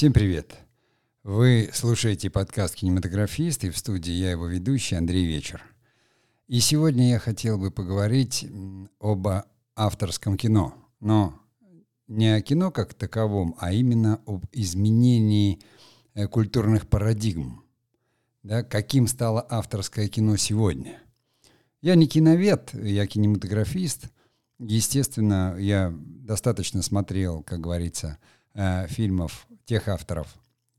Всем привет! Вы слушаете подкаст «Кинематографист» и в студии я его ведущий Андрей Вечер. И сегодня я хотел бы поговорить об авторском кино, но не о кино как таковом, а именно об изменении э, культурных парадигм. Да, каким стало авторское кино сегодня? Я не киновед, я кинематографист. Естественно, я достаточно смотрел, как говорится, э, фильмов тех авторов,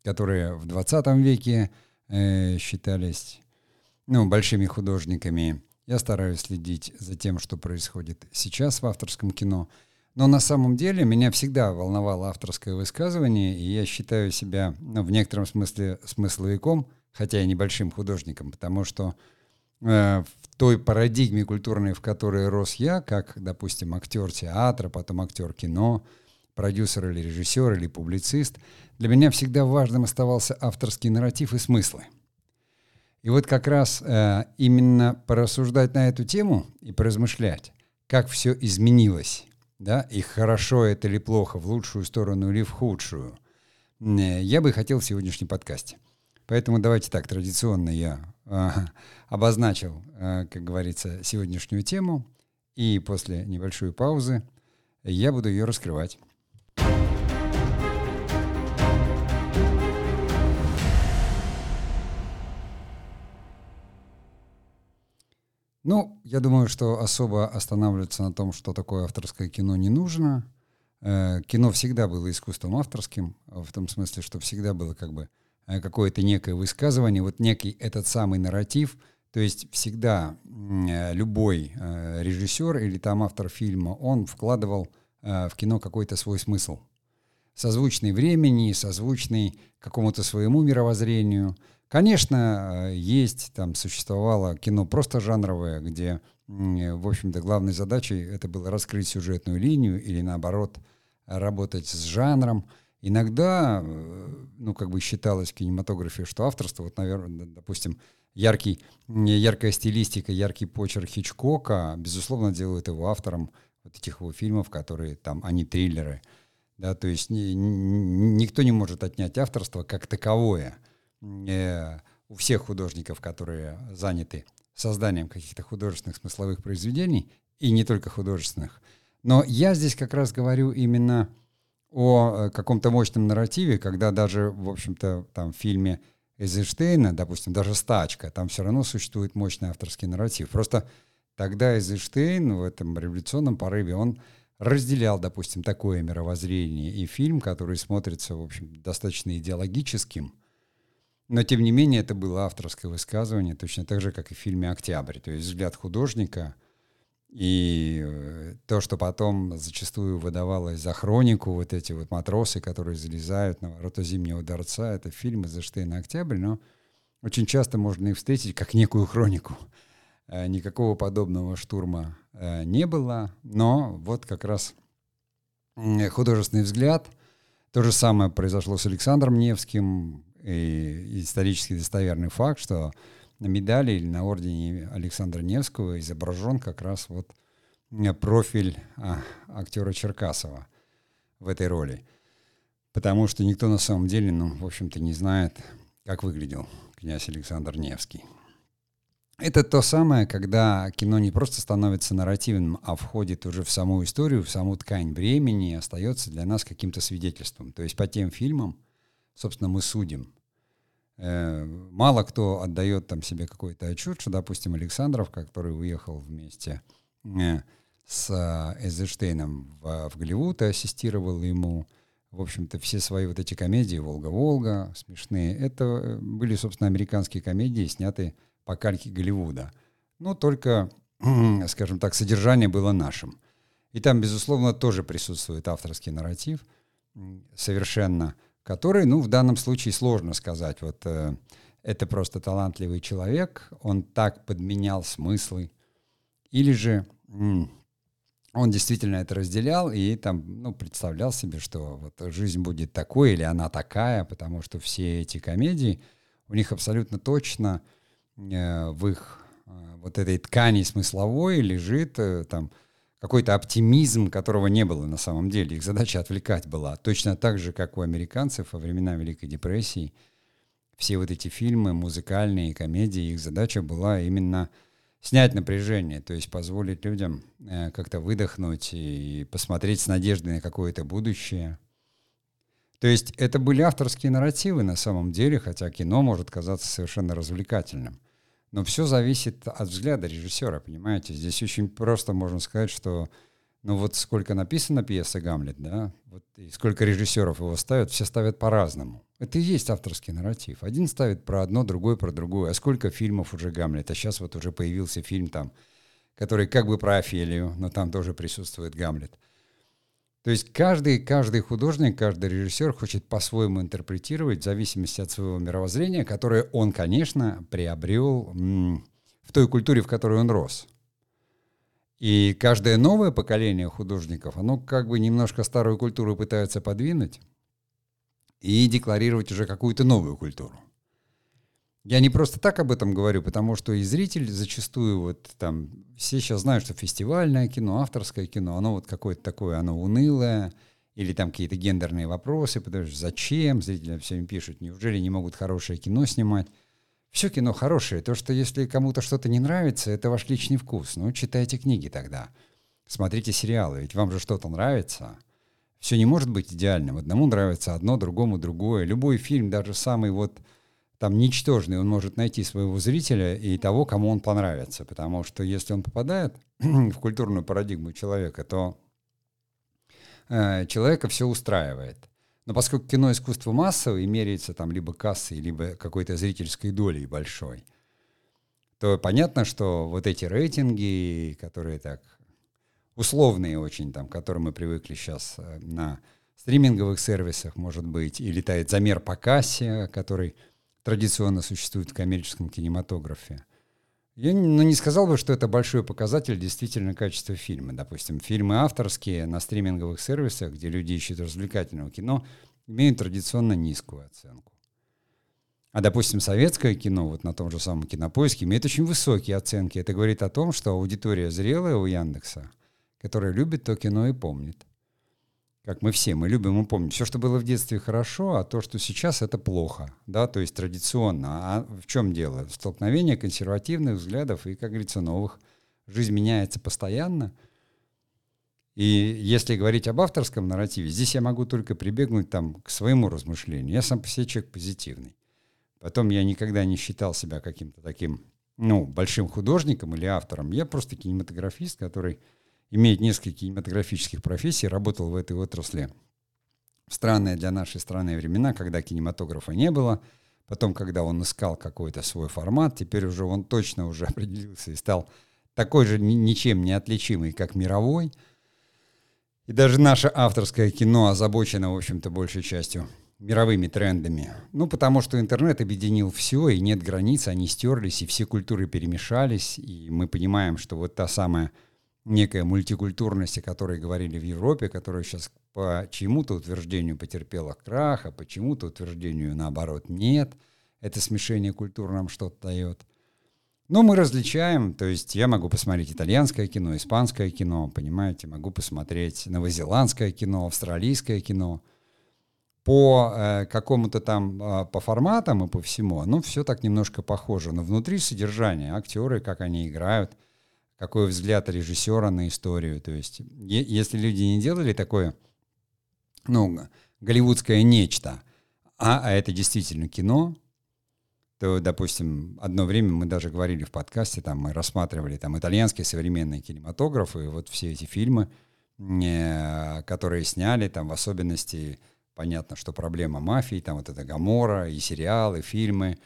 которые в 20 веке э, считались ну, большими художниками. Я стараюсь следить за тем, что происходит сейчас в авторском кино. Но на самом деле меня всегда волновало авторское высказывание, и я считаю себя ну, в некотором смысле смысловиком, хотя и небольшим художником, потому что э, в той парадигме культурной, в которой рос я, как, допустим, актер театра, потом актер кино, продюсер или режиссер или публицист, для меня всегда важным оставался авторский нарратив и смыслы. И вот как раз э, именно порассуждать на эту тему и поразмышлять, как все изменилось, да, и хорошо это или плохо, в лучшую сторону или в худшую, э, я бы хотел в сегодняшнем подкасте. Поэтому давайте так, традиционно я э, обозначил, э, как говорится, сегодняшнюю тему, и после небольшой паузы я буду ее раскрывать. Ну, я думаю, что особо останавливаться на том, что такое авторское кино, не нужно. Э, кино всегда было искусством авторским, в том смысле, что всегда было как бы э, какое-то некое высказывание, вот некий этот самый нарратив. То есть всегда э, любой режиссер или там автор фильма, он вкладывал в кино какой-то свой смысл. Созвучный времени, созвучный какому-то своему мировоззрению – Конечно, э, есть, там существовало кино просто жанровое, где, в общем-то, главной задачей это было раскрыть сюжетную линию или, наоборот, работать с жанром. Иногда, э, ну, как бы считалось в кинематографе, что авторство, вот, наверное, допустим, яркий, яркая стилистика, яркий почерк Хичкока, безусловно, делают его автором вот этих его фильмов, которые там, они триллеры. Да, то есть ни, никто не может отнять авторство как таковое – э, у всех художников, которые заняты созданием каких-то художественных смысловых произведений, и не только художественных. Но я здесь как раз говорю именно о э, каком-то мощном нарративе, когда даже, в общем-то, там в фильме Эйзенштейна, допустим, даже «Стачка», там все равно существует мощный авторский нарратив. Просто тогда Эйзенштейн в этом революционном порыве, он разделял, допустим, такое мировоззрение. И фильм, который смотрится, в общем, достаточно идеологическим, но, тем не менее, это было авторское высказывание, точно так же, как и в фильме «Октябрь». То есть взгляд художника и э, то, что потом зачастую выдавалось за хронику, вот эти вот матросы, которые залезают на ворота Зимнего дворца, это фильм из Эштейна «Октябрь», но очень часто можно их встретить как некую хронику. Э, никакого подобного штурма э, не было, но вот как раз художественный взгляд. То же самое произошло с Александром Невским, и исторически достоверный факт, что на медали или на ордене Александра Невского изображен как раз вот э, профиль а, актера Черкасова в этой роли. Потому что никто на самом деле, ну, в общем-то, не знает, как выглядел князь Александр Невский. Это то самое, когда кино не просто становится нарративным, а входит уже в саму историю, в саму ткань времени и остается для нас каким-то свидетельством. То есть по тем фильмам, собственно, мы судим. Э, мало кто отдает там себе какой-то отчет, что, допустим, Александров, который уехал вместе э, с э, Эйзенштейном в, в Голливуд и ассистировал ему, в общем-то, все свои вот эти комедии «Волга-Волга», смешные, это были, собственно, американские комедии, снятые по кальке Голливуда. Но только, скажем так, содержание было нашим. И там, безусловно, тоже присутствует авторский нарратив, совершенно который, ну, в данном случае сложно сказать. Вот э, это просто талантливый человек, он так подменял смыслы, или же м, он действительно это разделял и там, ну, представлял себе, что вот жизнь будет такой или она такая, потому что все эти комедии, у них абсолютно точно э, в их э, вот этой ткани смысловой лежит э, там какой-то оптимизм, которого не было на самом деле. Их задача отвлекать была. Точно так же, как у американцев во времена Великой депрессии. Все вот эти фильмы, музыкальные комедии, их задача была именно снять напряжение, то есть позволить людям э, как-то выдохнуть и посмотреть с надеждой на какое-то будущее. То есть это были авторские нарративы на самом деле, хотя кино может казаться совершенно развлекательным. Но все зависит от взгляда режиссера, понимаете? Здесь очень просто можно сказать, что ну вот сколько написано пьеса «Гамлет», да, вот и сколько режиссеров его ставят, все ставят по-разному. Это и есть авторский нарратив. Один ставит про одно, другой про другое. А сколько фильмов уже Гамлет? А сейчас вот уже появился фильм там, который как бы про Офелию, но там тоже присутствует Гамлет. То есть каждый, каждый художник, каждый режиссер хочет по-своему интерпретировать в зависимости от своего мировоззрения, которое он, конечно, приобрел в той культуре, в которой он рос. И каждое новое поколение художников, оно как бы немножко старую культуру пытается подвинуть, и декларировать уже какую-то новую культуру. Я не просто так об этом говорю, потому что и зритель зачастую вот там, все сейчас знают, что фестивальное кино, авторское кино, оно вот какое-то такое, оно унылое, или там какие-то гендерные вопросы, потому что зачем, зрители все им пишут, неужели не могут хорошее кино снимать? Все кино хорошее, то, что если кому-то что-то не нравится, это ваш личный вкус, ну, читайте книги тогда, смотрите сериалы, ведь вам же что-то нравится – все не может быть идеальным. Одному нравится одно, другому другое. Любой фильм, даже самый вот там ничтожный, он может найти своего зрителя и того, кому он понравится. Потому что если он попадает в культурную парадигму человека, то э, человека все устраивает. Но поскольку кино искусство массовое и меряется там либо кассой, либо какой-то зрительской долей большой, то понятно, что вот эти рейтинги, которые так условные очень, там, к которым мы привыкли сейчас э, на стриминговых сервисах, может быть, и летает замер по кассе, который традиционно существует в коммерческом кинематографе. Я ну, не сказал бы, что это большой показатель действительно качества фильма. Допустим, фильмы авторские на стриминговых сервисах, где люди ищут развлекательного кино, имеют традиционно низкую оценку. А, допустим, советское кино, вот на том же самом кинопоиске, имеет очень высокие оценки. Это говорит о том, что аудитория зрелая у Яндекса – который любит то кино и помнит. Как мы все, мы любим и помним. Все, что было в детстве, хорошо, а то, что сейчас, это плохо. Да? То есть традиционно. А в чем дело? Столкновение консервативных взглядов и, как говорится, новых. Жизнь меняется постоянно. И если говорить об авторском нарративе, здесь я могу только прибегнуть там, к своему размышлению. Я сам по себе человек позитивный. Потом я никогда не считал себя каким-то таким ну, большим художником или автором. Я просто кинематографист, который имеет несколько кинематографических профессий, работал в этой отрасли в странные для нашей страны времена, когда кинематографа не было, потом, когда он искал какой-то свой формат, теперь уже он точно уже определился и стал такой же ничем не отличимый, как мировой. И даже наше авторское кино озабочено, в общем-то, большей частью мировыми трендами. Ну, потому что интернет объединил все, и нет границ, они стерлись, и все культуры перемешались, и мы понимаем, что вот та самая некая мультикультурность, о которой говорили в Европе, которая сейчас по чему-то утверждению потерпела крах, а по чему-то утверждению наоборот нет. Это смешение культур нам что-то дает. Но мы различаем, то есть я могу посмотреть итальянское кино, испанское кино, понимаете, могу посмотреть новозеландское кино, австралийское кино. По э, какому-то там, э, по форматам и по всему, ну, все так немножко похоже. Но внутри содержания, актеры, как они играют – какой взгляд режиссера на историю. То есть, если люди не делали такое, ну, голливудское нечто, а, а это действительно кино, то, допустим, одно время мы даже говорили в подкасте, там мы рассматривали там итальянские современные кинематографы, вот все эти фильмы, э, которые сняли, там в особенности понятно, что проблема мафии, там вот это Гамора, и сериалы, и фильмы,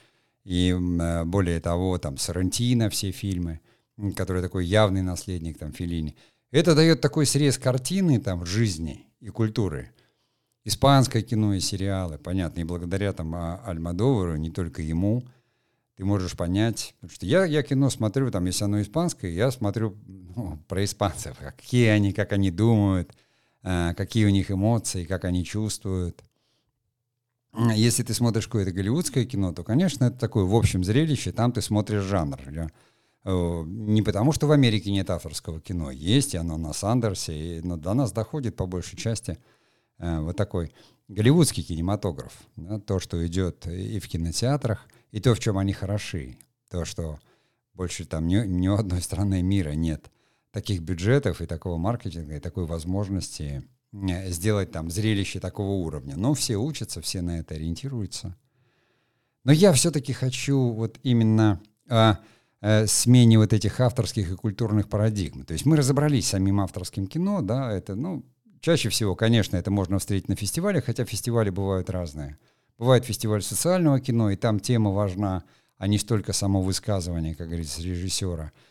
и э, более того, там Сарантино все фильмы — который такой явный наследник там Филини. Это дает такой срез картины там жизни и культуры. Испанское кино и сериалы, понятно, и благодаря там а, Альмадовару, не только ему, ты можешь понять, потому что я, я кино смотрю, там, если оно испанское, я смотрю ну, про испанцев, какие они, как они думают, э, какие у них эмоции, как они чувствуют. Если ты смотришь какое-то голливудское кино, то, конечно, это такое в общем зрелище, там ты смотришь жанр. Не потому, что в Америке нет авторского кино. Есть, и оно на Сандерсе, и, но до нас доходит по большей части э, вот такой голливудский кинематограф. Да, то, что идет и в кинотеатрах, и то, в чем они хороши. То, что больше там ни, ни одной страны мира нет таких бюджетов и такого маркетинга, и такой возможности э, сделать там зрелище такого уровня. Но все учатся, все на это ориентируются. Но я все-таки хочу вот именно о э, смене вот этих авторских и культурных парадигм. То есть мы разобрались с самим авторским кино, да, это, ну, чаще всего, конечно, это можно встретить на фестивале, хотя фестивали бывают разные. Бывает фестиваль социального кино, и там тема важна, а не столько само высказывание, как говорится, режиссера –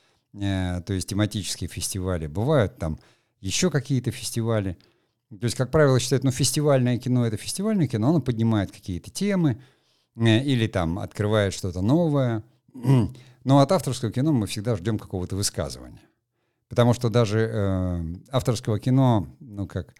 Э, то есть тематические фестивали. Бывают там еще какие-то фестивали. То есть, как правило, считают, ну, фестивальное кино — это фестивальное кино, оно поднимает какие-то темы э, или там открывает что-то новое. Но от авторского кино мы всегда ждем какого-то высказывания. Потому что даже э, авторского кино, ну, как,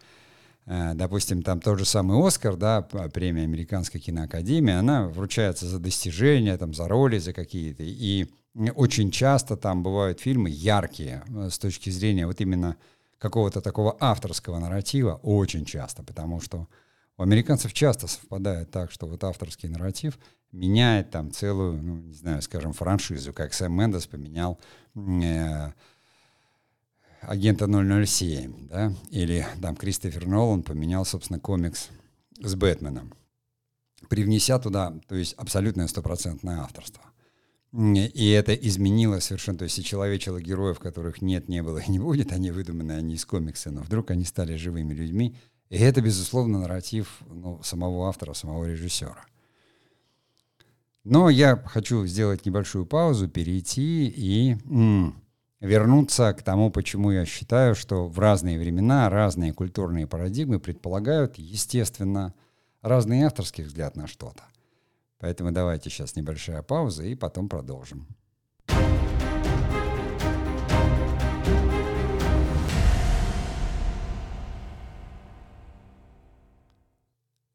э, допустим, там тот же самый «Оскар», да, премия Американской киноакадемии, она вручается за достижения, там, за роли, за какие-то. И очень часто там бывают фильмы яркие э, с точки зрения вот именно какого-то такого авторского нарратива, очень часто, потому что у американцев часто совпадает так, что вот авторский нарратив меняет там целую, ну, не знаю, скажем, франшизу, как Сэм Мендес поменял э, агента 007, да, или там Кристофер Нолан поменял, собственно, комикс с Бэтменом, привнеся туда, то есть абсолютное стопроцентное авторство. И это изменило совершенно, то есть и человечело героев, которых нет, не было и не будет, они выдуманы, они из комикса, но вдруг они стали живыми людьми. И это, безусловно, нарратив ну, самого автора, самого режиссера. Но я хочу сделать небольшую паузу, перейти и м, вернуться к тому, почему я считаю, что в разные времена разные культурные парадигмы предполагают, естественно, разный авторский взгляд на что-то. Поэтому давайте сейчас небольшая пауза и потом продолжим.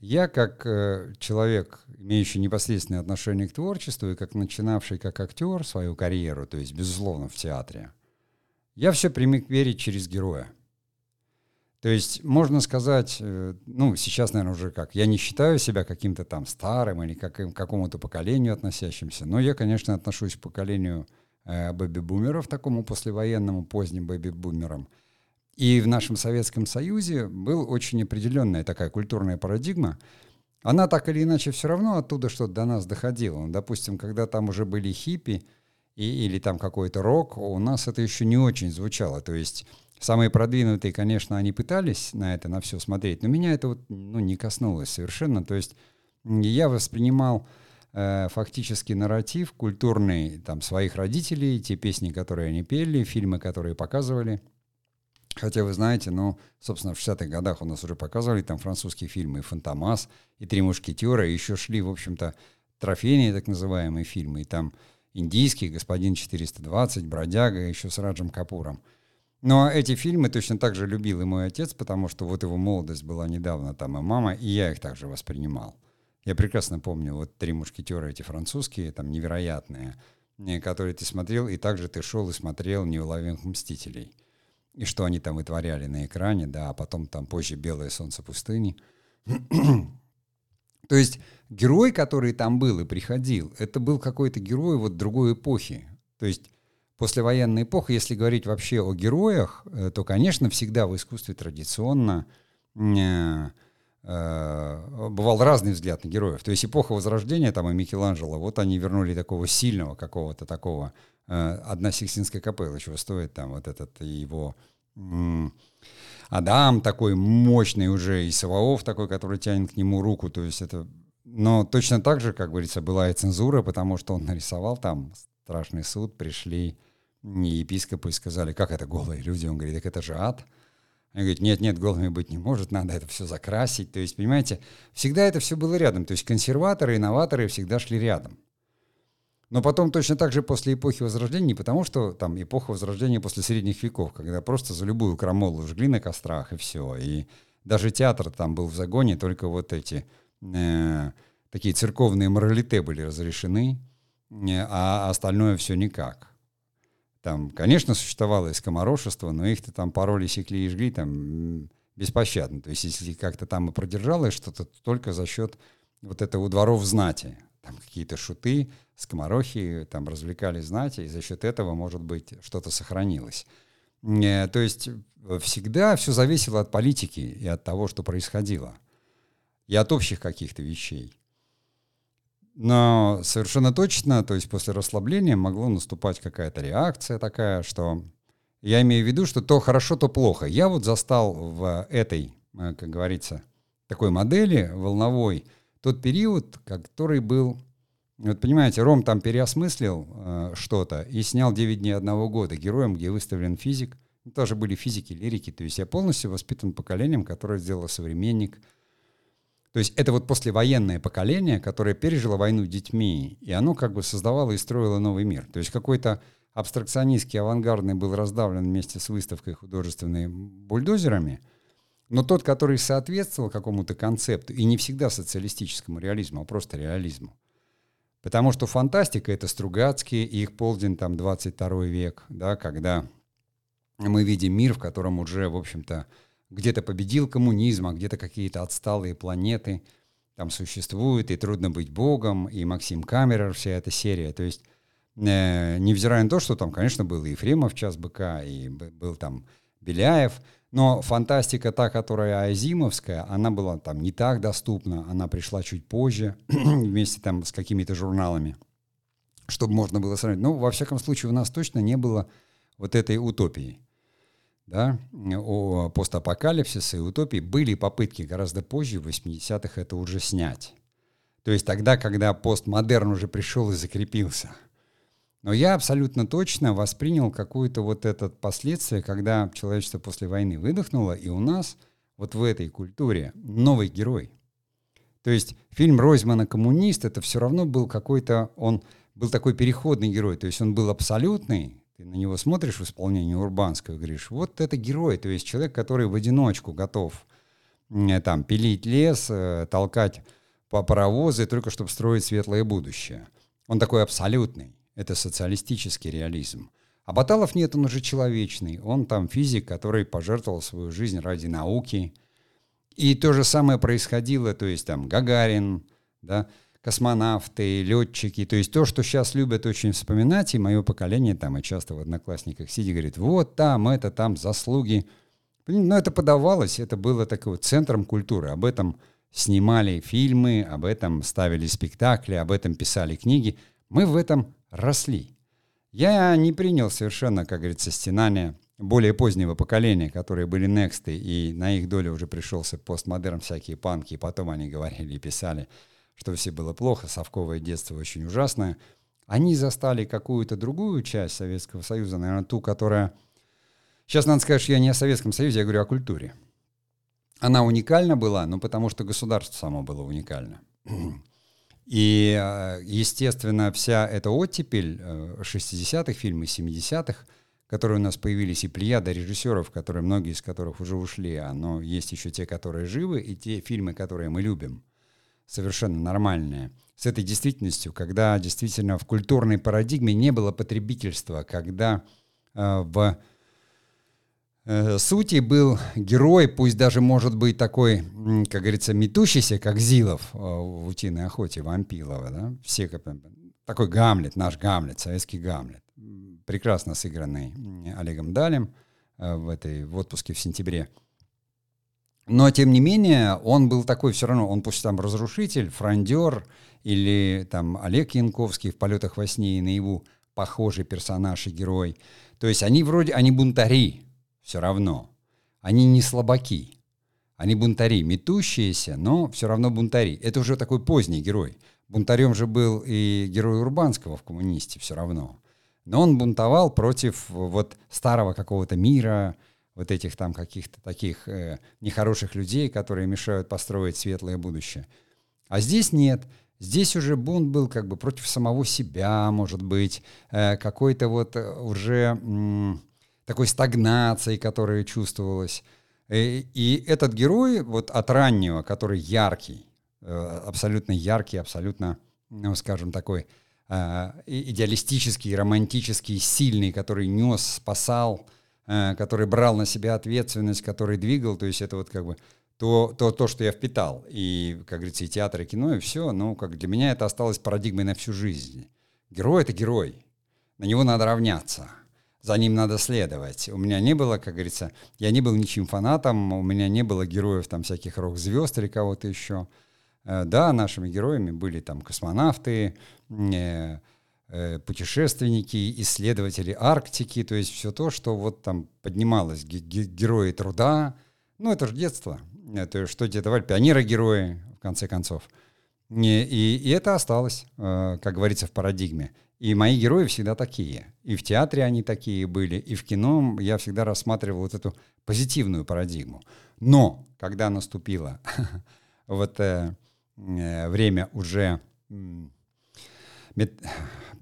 Я как э, человек, имеющий непосредственное отношение к творчеству и как начинавший как актер свою карьеру, то есть, безусловно, в театре, я все примик верить через героя – то есть можно сказать, э, ну, сейчас, наверное, уже как, я не считаю себя каким-то там старым или как, к какому-то поколению относящимся, но я, конечно, отношусь к поколению э, бэби-бумеров, такому послевоенному, поздним бэби-бумерам. И в нашем Советском Союзе была очень определенная такая культурная парадигма. Она так или иначе все равно оттуда что-то до нас доходила. Допустим, когда там уже были хиппи и, или там какой-то рок, у нас это еще не очень звучало. То есть Самые продвинутые, конечно, они пытались на это, на все смотреть, но меня это вот, ну, не коснулось совершенно. То есть я воспринимал э, фактически нарратив культурный там, своих родителей, те песни, которые они пели, фильмы, которые показывали. Хотя вы знаете, ну, собственно, в 60-х годах у нас уже показывали там французские фильмы, и «Фантомас», и «Три мушкетера», и еще шли, в общем-то, трофейные так называемые фильмы, и там индийский «Господин 420», «Бродяга», еще с Раджем Капуром – но эти фильмы точно так же любил и мой отец, потому что вот его молодость была недавно там, и мама, и я их также воспринимал. Я прекрасно помню вот «Три мушкетера» эти французские, там невероятные, э, которые ты смотрел, и также ты шел и смотрел «Неуловимых мстителей». И что они там вытворяли на экране, да, а потом там позже «Белое солнце пустыни». То есть герой, который там был и приходил, это был какой-то герой вот другой эпохи. То есть послевоенная эпоха, если говорить вообще о героях, э, то, конечно, всегда в искусстве традиционно э, бывал разный взгляд на героев. То есть эпоха Возрождения, там и Микеланджело, вот они вернули такого сильного какого-то такого, одна Сикстинская капелла чего стоит там вот этот его Адам такой мощный уже, и Саваоф такой, который тянет к нему руку, то есть это... Но точно так же, как говорится, была и цензура, потому что он нарисовал там страшный суд, пришли епископы сказали, как это голые люди? Он говорит, так это же ад. Они говорят, нет, нет, голыми быть не может, надо это все закрасить. То есть, понимаете, всегда это все было рядом. То есть консерваторы, инноваторы всегда шли рядом. Но потом точно так же после эпохи Возрождения, не потому что там эпоха Возрождения после средних веков, когда просто за любую крамолу жгли на кострах и все. И даже театр там был в загоне, только вот эти э, такие церковные моралите были разрешены, э, а остальное все никак. Там, конечно, существовало и скоморошество, но их-то там пароли, секли и жгли там беспощадно. То есть если как-то там и продержалось что-то, то только за счет вот этого дворов знати. Там какие-то шуты, скоморохи, там развлекали знати, и за счет этого, может быть, что-то сохранилось. Э, то есть всегда все зависело от политики и от того, что происходило, и от общих каких-то вещей. Но совершенно точно, то есть после расслабления могло наступать какая-то реакция такая, что я имею в виду, что то хорошо, то плохо. Я вот застал в этой, э, как говорится, такой модели волновой тот период, который был... Вот понимаете, Ром там переосмыслил э, что-то и снял «9 дней одного года» героем, где выставлен физик. Тоже были физики, лирики. То есть я полностью воспитан поколением, которое сделало современник – то есть это вот послевоенное поколение, которое пережило войну детьми, и оно как бы создавало и строило новый мир. То есть какой-то абстракционистский, авангардный был раздавлен вместе с выставкой художественной бульдозерами, но тот, который соответствовал какому-то концепту, и не всегда социалистическому реализму, а просто реализму. Потому что фантастика — это Стругацкий и их полдень, там, 22 век, да, когда мы видим мир, в котором уже, в общем-то, где-то победил коммунизм, а где-то какие-то отсталые планеты там существуют, и трудно быть богом, и Максим Камерер, вся эта серия. То есть, э, невзирая на то, что там, конечно, был и Ефремов «Час быка», и был там Беляев, но фантастика та, которая азимовская, она была там не так доступна, она пришла чуть позже, вместе там с какими-то журналами, чтобы можно было сравнить. Ну, во всяком случае, у нас точно не было вот этой утопии да, о постапокалипсисе и утопии, были попытки гораздо позже, в 80-х, это уже снять. То есть тогда, когда постмодерн уже пришел и закрепился. Но я абсолютно точно воспринял какое-то вот это последствие, когда человечество после войны выдохнуло, и у нас вот в этой культуре новый герой. То есть фильм Ройзмана «Коммунист» это все равно был какой-то, он был такой переходный герой, то есть он был абсолютный, ты на него смотришь в исполнении Урбанского говоришь, вот это герой, то есть человек, который в одиночку готов там пилить лес, э, толкать по паровозы, только чтобы строить светлое будущее. Он такой абсолютный. Это социалистический реализм. А Баталов нет, он уже человечный. Он там физик, который пожертвовал свою жизнь ради науки. И то же самое происходило, то есть там Гагарин, да, космонавты, летчики, то есть то, что сейчас любят очень вспоминать, и мое поколение там, и часто в одноклассниках сидит, говорит, вот там, это там, заслуги. Но это подавалось, это было такой вот центром культуры, об этом снимали фильмы, об этом ставили спектакли, об этом писали книги. Мы в этом росли. Я не принял совершенно, как говорится, стенания более позднего поколения, которые были нексты, и на их долю уже пришелся постмодерн, всякие панки, и потом они говорили и писали – что все было плохо, совковое детство очень ужасное. Они застали какую-то другую часть Советского Союза, наверное, ту, которая... Сейчас надо сказать, что я не о Советском Союзе, я говорю о культуре. Она уникальна была, но потому что государство само было уникально. И, э, естественно, вся эта оттепель 60-х, э, фильмы 70-х, которые у нас появились, и плеяда режиссеров, которые, многие из которых уже ушли, а, но есть еще те, которые живы, и те фильмы, которые мы любим совершенно нормальное, с этой действительностью, когда действительно в культурной парадигме не было потребительства, когда э, в э, сути был герой, пусть даже может быть такой, как говорится, метущийся, как Зилов э, в «Утиной охоте» Вампилова, да? все такой Гамлет, наш Гамлет, советский Гамлет, прекрасно сыгранный Олегом Далем э, в этой в отпуске в сентябре но, тем не менее, он был такой все равно, он пусть там разрушитель, фрондер, или там Олег Янковский в «Полетах во сне и наяву», похожий персонаж и герой. То есть они вроде, они бунтари все равно. Они не слабаки. Они бунтари, метущиеся, но все равно бунтари. Это уже такой поздний герой. Бунтарем же был и герой Урбанского в «Коммунисте» все равно. Но он бунтовал против вот старого какого-то мира, вот этих там каких-то таких э, нехороших людей, которые мешают построить светлое будущее. А здесь нет. Здесь уже бунт был как бы против самого себя, может быть, э, какой-то вот э, уже м, такой стагнации, которая чувствовалась. И, э, и этот герой вот от раннего, который яркий, э, абсолютно яркий, абсолютно, ну, скажем, такой э, идеалистический, романтический, сильный, который нес, спасал, э, который брал на себя ответственность, который двигал, то есть это вот как бы то, то, то, что я впитал. И, как говорится, и театр, и кино, и все, ну, как для меня это осталось парадигмой на всю жизнь. Герой — это герой. На него надо равняться. За ним надо следовать. У меня не было, как говорится, я не был ничьим фанатом, у меня не было героев там всяких рок-звезд или кого-то еще. Э, да, нашими героями были там космонавты, э, э, путешественники, исследователи Арктики, то есть все то, что вот там поднималось, герои труда. Ну, это же детство. Это что тебе давали? Пионеры-герои, в конце концов. И, и, и это осталось, как говорится, в парадигме. И мои герои всегда такие. И в театре они такие были, и в кино я всегда рассматривал вот эту позитивную парадигму. Но когда наступило вот э, э, время уже э,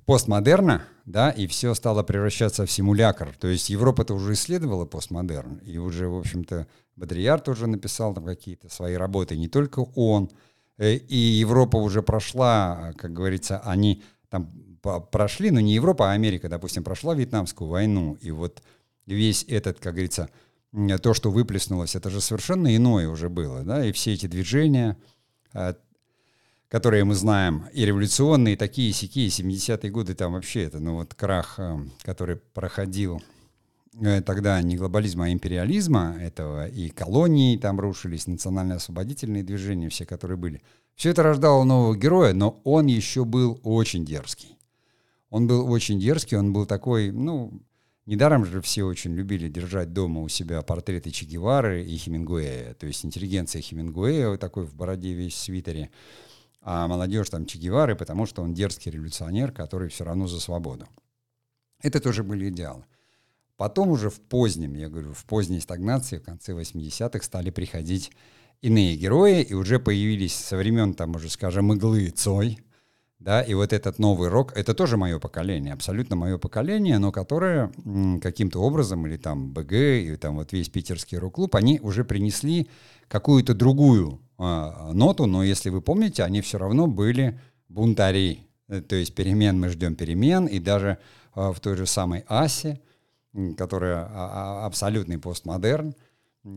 постмодерна, да, и все стало превращаться в симулякр. То есть Европа-то уже исследовала постмодерн, и уже, в общем-то, Бодрияр тоже написал там какие-то свои работы, не только он, э, и Европа уже прошла, как говорится, они там прошли, но не Европа, а Америка, допустим, прошла Вьетнамскую войну, и вот весь этот, как говорится, то, что выплеснулось, это же совершенно иное уже было, да, и все эти движения, а, которые мы знаем, и революционные, такие сякие, 70-е годы, там вообще это, ну вот крах, а, который проходил э, тогда не глобализма, а империализма этого, и колонии там рушились, национально-освободительные движения все, которые были. Все это рождало нового героя, но он еще был очень дерзкий. Он был очень дерзкий, он был такой, ну, недаром же все очень любили держать дома у себя портреты Че Гевары и Хемингуэя, то есть интеллигенция Хемингуэя, вот такой в бороде весь в свитере, а молодежь там Че Гевары, потому что он дерзкий революционер, который все равно за свободу. Это тоже были идеалы. Потом уже в позднем, я говорю, в поздней стагнации, в конце 80-х стали приходить иные герои, и уже появились со времен, там уже, скажем, иглы Цой, да, и вот этот новый рок, это тоже мое поколение, абсолютно мое поколение, но которое каким-то образом, или там БГ, или там вот весь питерский рок-клуб, они уже принесли какую-то другую э, ноту, но если вы помните, они все равно были бунтари, э, то есть перемен мы ждем перемен, и даже э, в той же самой Асе, которая а, а, абсолютный постмодерн,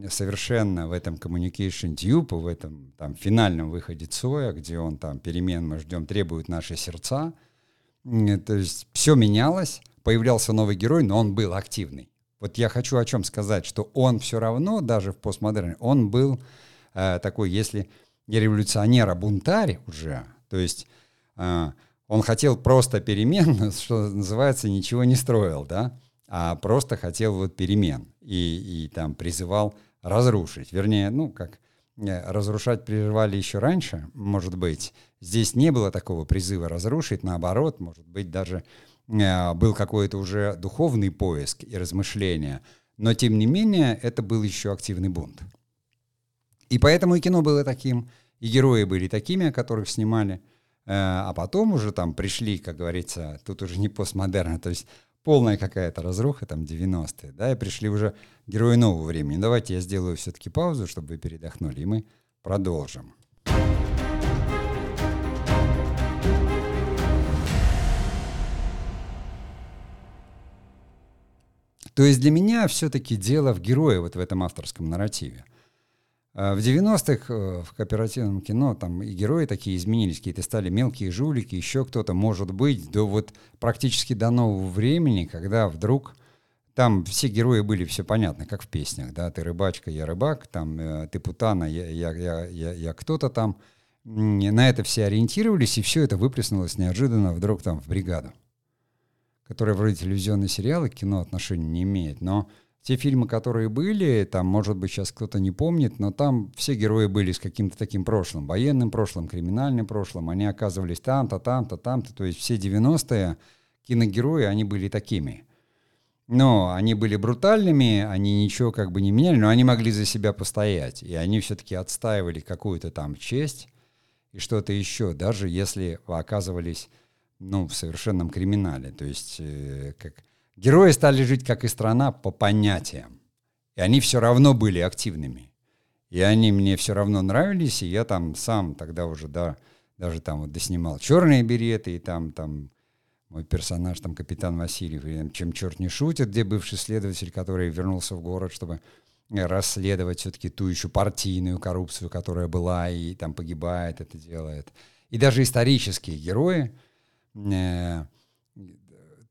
совершенно в этом communication tube, в этом там финальном выходе Цоя, где он там перемен мы ждем, требует наши сердца. То есть все менялось, появлялся новый герой, но он был активный. Вот я хочу о чем сказать, что он все равно, даже в постмодерне, он был э, такой, если не революционер, а бунтарь уже, то есть э, он хотел просто перемен, что называется, ничего не строил, да, а просто хотел вот перемен и, и там призывал разрушить. Вернее, ну, как э, разрушать прерывали еще раньше, может быть. Здесь не было такого призыва разрушить, наоборот, может быть, даже э, был какой-то уже духовный поиск и размышления. Но, тем не менее, это был еще активный бунт. И поэтому и кино было таким, и герои были такими, которых снимали. Э, а потом уже там пришли, как говорится, тут уже не постмодерн, то есть полная какая-то разруха, там 90-е, да, и пришли уже герои нового времени. Давайте я сделаю все-таки паузу, чтобы вы передохнули, и мы продолжим. То есть для меня все-таки дело в герое вот в этом авторском нарративе. А в 90-х э, в кооперативном кино там и герои такие изменились, какие-то стали мелкие жулики, еще кто-то, может быть, до вот практически до нового времени, когда вдруг там все герои были, все понятно, как в песнях, да, ты рыбачка, я рыбак, там э, ты путана, я, я, я, я, я кто-то там. На это все ориентировались, и все это выплеснулось неожиданно вдруг там в бригаду, которая вроде телевизионный сериал и кино отношения не имеет, но те фильмы, которые были, там, может быть, сейчас кто-то не помнит, но там все герои были с каким-то таким прошлым, военным прошлым, криминальным прошлым, они оказывались там-то, там-то, там-то, то есть все 90-е киногерои, они были такими. Но они были брутальными, они ничего как бы не меняли, но они могли за себя постоять, и они все-таки отстаивали какую-то там честь и что-то еще, даже если оказывались ну, в совершенном криминале, то есть э, как Герои стали жить, как и страна, по понятиям. И они все равно были активными. И они мне все равно нравились, и я там сам тогда уже, да, даже там вот доснимал черные береты, и там, там мой персонаж, там, капитан Васильев, или «Чем черт не шутит», где бывший следователь, который вернулся в город, чтобы расследовать все-таки ту еще партийную коррупцию, которая была и там погибает, это делает. И даже исторические герои, э,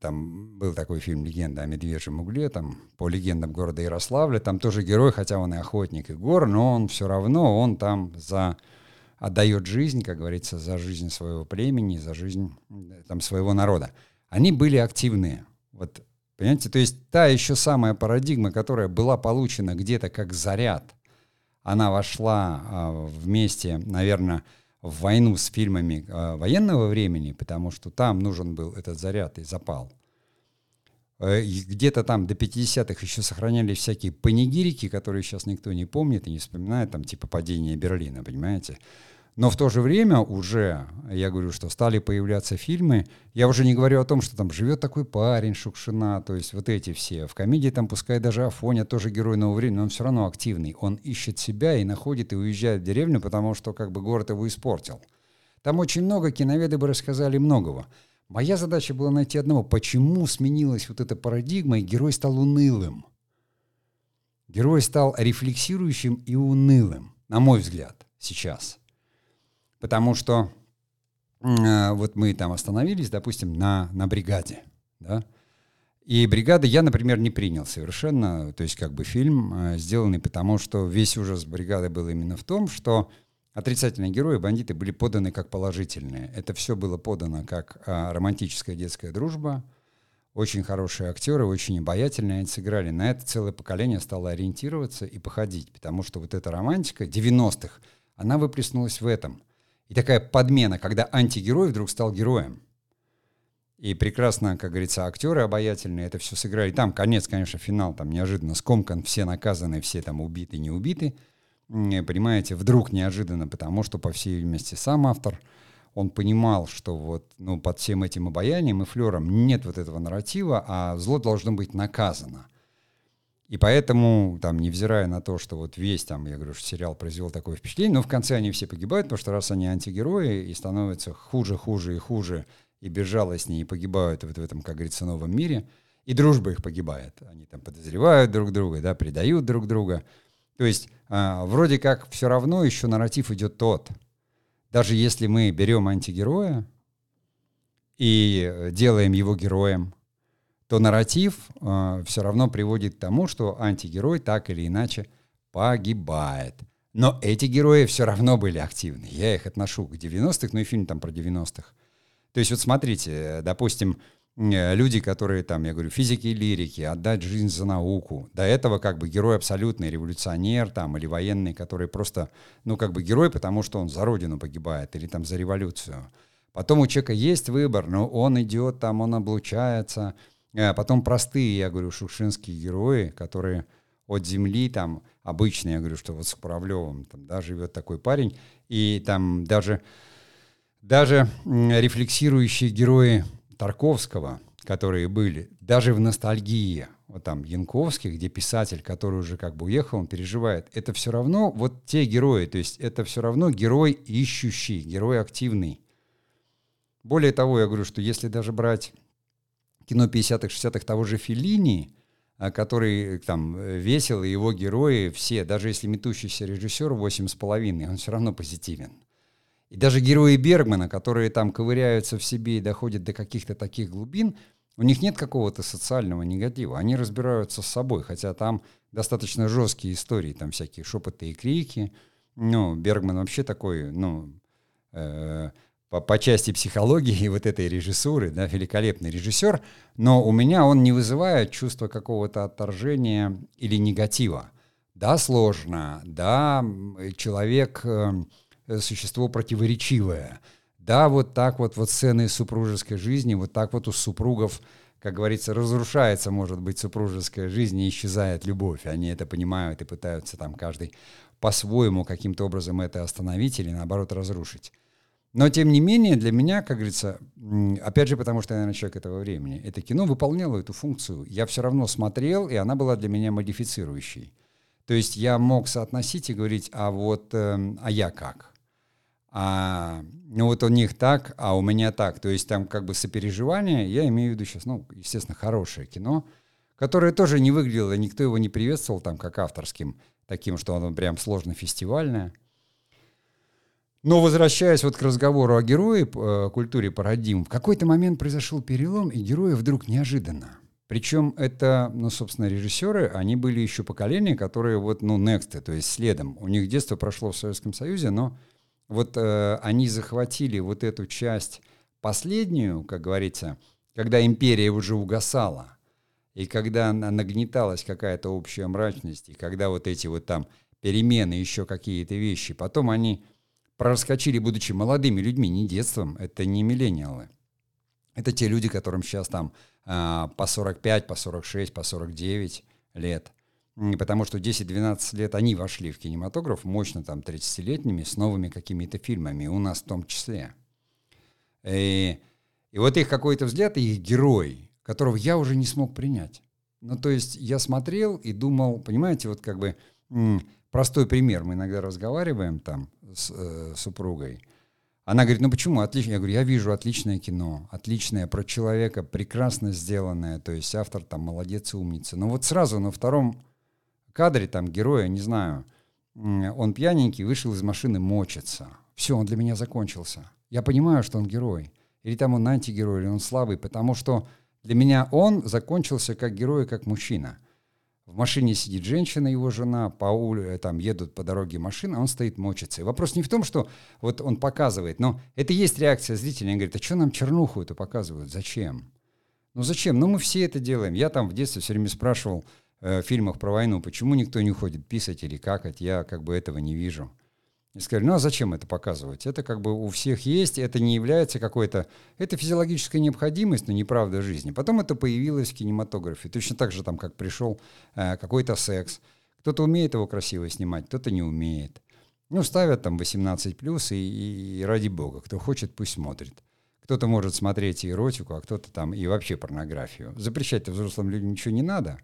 там был такой фильм «Легенда о медвежьем угле», там по легендам города Ярославля, там тоже герой, хотя он и охотник, и гор, но он все равно, он там за отдает жизнь, как говорится, за жизнь своего племени, за жизнь там, своего народа. Они были активные. Вот, понимаете, то есть та еще самая парадигма, которая была получена где-то как заряд, она вошла а, вместе, наверное, в войну с фильмами а, военного времени, потому что там нужен был этот заряд и запал. Э, где-то там до 50-х еще сохранялись всякие панигирики, которые сейчас никто не помнит и не вспоминает, там типа падение Берлина, понимаете? Но в то же время уже, я говорю, что стали появляться фильмы, я уже не говорю о том, что там живет такой парень Шукшина, то есть вот эти все. В комедии там, пускай даже Афоня тоже герой нового времени, но он все равно активный. Он ищет себя и находит и уезжает в деревню, потому что как бы город его испортил. Там очень много, киноведы бы рассказали многого. Моя задача была найти одного, почему сменилась вот эта парадигма, и герой стал унылым. Герой стал рефлексирующим и унылым, на мой взгляд, сейчас – Потому что э, вот мы там остановились, допустим, на, на бригаде, да, и бригады я, например, не принял совершенно, то есть как бы фильм э, сделанный, потому что весь ужас бригады был именно в том, что отрицательные герои, бандиты были поданы как положительные. Это все было подано как э, романтическая детская дружба, очень хорошие актеры, очень обаятельные они сыграли. На это целое поколение стало ориентироваться и походить, потому что вот эта романтика 90-х, она выплеснулась в этом – и такая подмена, когда антигерой вдруг стал героем. И прекрасно, как говорится, актеры обаятельные это все сыграли. Там конец, конечно, финал, там неожиданно скомкан, все наказаны, все там убиты, не убиты. Понимаете, вдруг неожиданно, потому что, по всей видимости, сам автор, он понимал, что вот ну, под всем этим обаянием и флером нет вот этого нарратива, а зло должно быть наказано. И поэтому, там, невзирая на то, что вот весь там, я говорю, что сериал произвел такое впечатление, но в конце они все погибают, потому что раз они антигерои и становятся хуже, хуже и хуже, и безжалостнее, и погибают вот в этом, как говорится, новом мире, и дружба их погибает. Они там подозревают друг друга, да, предают друг друга. То есть а, вроде как все равно еще нарратив идет тот. Даже если мы берем антигероя и делаем его героем, то нарратив э, все равно приводит к тому, что антигерой так или иначе погибает. Но эти герои все равно были активны. Я их отношу к 90-х, ну и фильм там про 90-х. То есть вот смотрите, допустим, э, люди, которые там, я говорю, физики и лирики, отдать жизнь за науку. До этого как бы герой абсолютный революционер там или военный, который просто, ну как бы герой, потому что он за родину погибает или там за революцию. Потом у человека есть выбор, но он идет там, он облучается, а потом простые, я говорю, шукшинские герои, которые от земли там обычные, я говорю, что вот с Куравлевым там, да, живет такой парень, и там даже, даже рефлексирующие герои Тарковского, которые были, даже в ностальгии, вот там Янковский, где писатель, который уже как бы уехал, он переживает, это все равно вот те герои, то есть это все равно герой ищущий, герой активный. Более того, я говорю, что если даже брать кино 50-х, 60-х того же Филини, а, который там весел, и его герои все, даже если метущийся режиссер 8,5, он все равно позитивен. И даже герои Бергмана, которые там ковыряются в себе и доходят до каких-то таких глубин, у них нет какого-то социального негатива. Они разбираются с собой, хотя там достаточно жесткие истории, там всякие шепоты и крики. Ну, Бергман вообще такой, ну, э, по, по части психологии и вот этой режиссуры, да, великолепный режиссер, но у меня он не вызывает чувства какого-то отторжения или негатива. Да, сложно, да, человек э, существо противоречивое, да, вот так вот вот сцены супружеской жизни, вот так вот у супругов, как говорится, разрушается, может быть, супружеская жизнь и исчезает любовь. Они это понимают и пытаются там каждый по-своему каким-то образом это остановить или наоборот разрушить. Но, тем не менее, для меня, как говорится, опять же, потому что я, наверное, человек этого времени, это кино выполняло эту функцию. Я все равно смотрел, и она была для меня модифицирующей. То есть я мог соотносить и говорить, а вот, э, а я как? А ну вот у них так, а у меня так. То есть там как бы сопереживание, я имею в виду сейчас, ну, естественно, хорошее кино, которое тоже не выглядело, никто его не приветствовал там как авторским, таким, что оно прям сложно фестивальное. Но возвращаясь вот к разговору о герое, э, культуре парадигм, в какой-то момент произошел перелом, и герои вдруг неожиданно. Причем это, ну, собственно, режиссеры, они были еще поколение, которые вот, ну, next, то есть следом. У них детство прошло в Советском Союзе, но вот э, они захватили вот эту часть последнюю, как говорится, когда империя уже угасала, и когда нагнеталась какая-то общая мрачность, и когда вот эти вот там перемены, еще какие-то вещи, потом они проскочили, будучи молодыми людьми, не детством, это не миллениалы. Это те люди, которым сейчас там э, по 45, по 46, по 49 лет. Потому что 10-12 лет они вошли в кинематограф мощно там 30-летними с новыми какими-то фильмами, у нас в том числе. И, и вот их какой-то взгляд, их герой, которого я уже не смог принять. Ну, то есть я смотрел и думал, понимаете, вот как бы простой пример, мы иногда разговариваем там с э, супругой, она говорит, ну почему? Отлично. Я говорю, я вижу отличное кино, отличное про человека, прекрасно сделанное, то есть автор там молодец и умница. Но вот сразу на втором кадре там героя, не знаю, он пьяненький, вышел из машины, мочится. Все, он для меня закончился. Я понимаю, что он герой. Или там он антигерой, или он слабый, потому что для меня он закончился как герой, как мужчина. В машине сидит женщина, его жена, по улице, там едут по дороге машины, а он стоит, мочится. И вопрос не в том, что вот он показывает, но это есть реакция зрителя. Они говорят, а что нам чернуху это показывают? Зачем? Ну зачем? Ну мы все это делаем. Я там в детстве все время спрашивал э, в фильмах про войну, почему никто не уходит писать или какать, я как бы этого не вижу. И сказали, ну а зачем это показывать? Это как бы у всех есть, это не является какой-то... Это физиологическая необходимость, но не правда жизни. Потом это появилось в кинематографе. Точно так же, там, как пришел э, какой-то секс. Кто-то умеет его красиво снимать, кто-то не умеет. Ну, ставят там 18 плюс, и, и ради бога, кто хочет, пусть смотрит. Кто-то может смотреть и эротику, а кто-то там и вообще порнографию. Запрещать-то взрослым людям ничего не надо.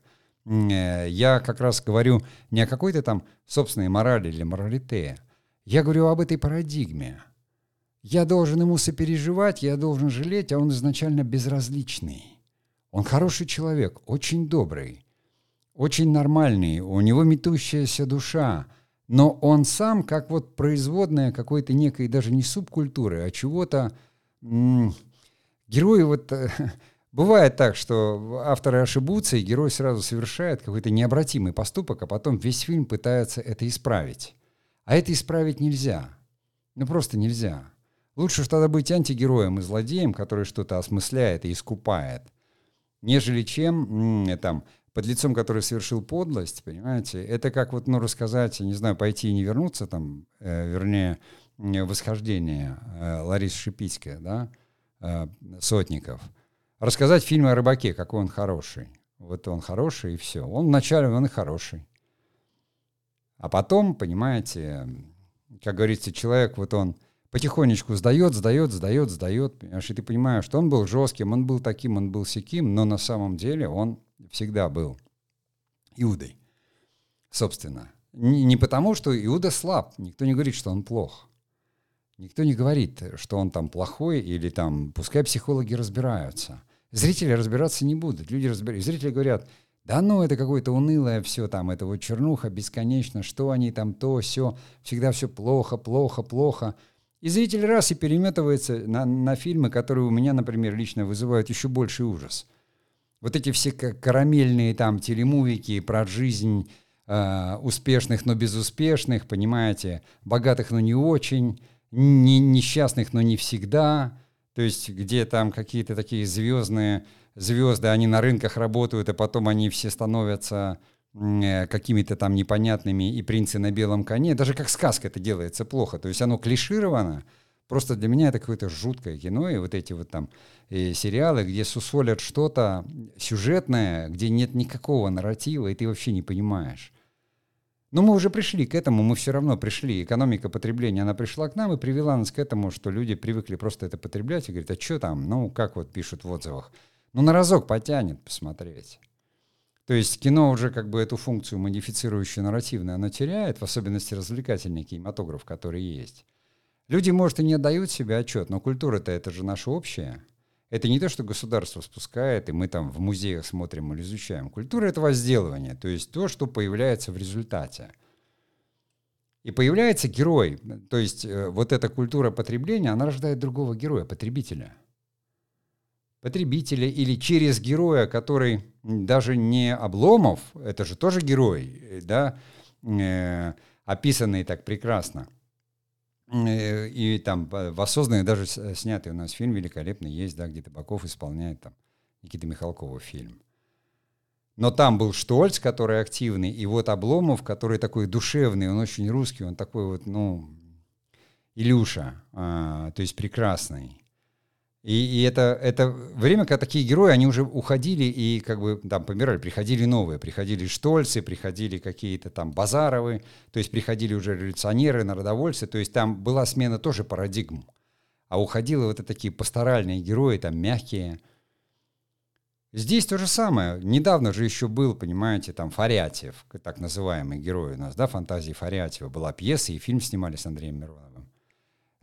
Э, я как раз говорю не о какой-то там собственной морали или моралите, я говорю об этой парадигме. Я должен ему сопереживать, я должен жалеть, а он изначально безразличный. Он хороший человек, очень добрый, очень нормальный, у него метущаяся душа, но он сам как вот производная какой-то некой даже не субкультуры, а чего-то... Герои вот... Бывает так, что авторы ошибутся, и герой сразу совершает какой-то необратимый поступок, а потом весь фильм пытается это исправить. А это исправить нельзя. Ну просто нельзя. Лучше уж тогда быть антигероем и злодеем, который что-то осмысляет и искупает, нежели чем там, под лицом, который совершил подлость, понимаете, это как вот, ну, рассказать, не знаю, пойти и не вернуться, там, э, вернее, восхождение э, Ларисы Шипицкой, да, э, Сотников. Рассказать фильм о рыбаке, какой он хороший. Вот он хороший, и все. Он вначале, он и хороший. А потом, понимаете, как говорится, человек, вот он потихонечку сдает, сдает, сдает, сдает, понимаешь, и ты понимаешь, что он был жестким, он был таким, он был сяким, но на самом деле он всегда был Иудой, собственно. Не, не потому, что Иуда слаб, никто не говорит, что он плох. Никто не говорит, что он там плохой или там, пускай психологи разбираются. Зрители разбираться не будут, люди разбираются. Зрители говорят, да ну, это какое-то унылое все там, это вот чернуха бесконечно, что они там, то, все, всегда все плохо, плохо, плохо. И зритель раз и переметывается на, на фильмы, которые у меня, например, лично вызывают еще больший ужас. Вот эти все карамельные там телемувики про жизнь э, успешных, но безуспешных, понимаете, богатых, но не очень, не, несчастных, но не всегда, то есть где там какие-то такие звездные звезды, они на рынках работают, а потом они все становятся э, какими-то там непонятными, и принцы на белом коне. Даже как сказка это делается плохо. То есть оно клишировано. Просто для меня это какое-то жуткое кино, и вот эти вот там и э, сериалы, где сусолят что-то сюжетное, где нет никакого нарратива, и ты вообще не понимаешь. Но мы уже пришли к этому, мы все равно пришли. Экономика потребления, она пришла к нам и привела нас к этому, что люди привыкли просто это потреблять и говорят, а что там, ну, как вот пишут в отзывах, ну, на разок потянет посмотреть. То есть кино уже как бы эту функцию модифицирующую нарративную, оно теряет, в особенности развлекательный кинематограф, который есть. Люди, может, и не отдают себе отчет, но культура-то это же наша общая. Это не то, что государство спускает, и мы там в музеях смотрим или изучаем. Культура — это возделывание, то есть то, что появляется в результате. И появляется герой, то есть э, вот эта культура потребления, она рождает другого героя, потребителя. Потребителя или через героя, который даже не Обломов, это же тоже герой, э, да, э, описанный так прекрасно. Э, и там воссозданный, даже снятый у нас фильм великолепный есть, да, где Табаков исполняет там Никита Михалкова фильм. Но там был Штольц, который активный, и вот Обломов, который такой душевный, он очень русский, он такой вот, ну, Илюша, а, то есть прекрасный. И, и это, это время, когда такие герои, они уже уходили и как бы там помирали, приходили новые, приходили Штольцы, приходили какие-то там Базаровы, то есть приходили уже революционеры, народовольцы, то есть там была смена тоже парадигм. А уходили вот это такие пасторальные герои, там мягкие. Здесь то же самое. Недавно же еще был, понимаете, там Фарятьев, так называемый герой у нас, да, фантазии Фарятьева. Была пьеса, и фильм снимали с Андреем Мироновым.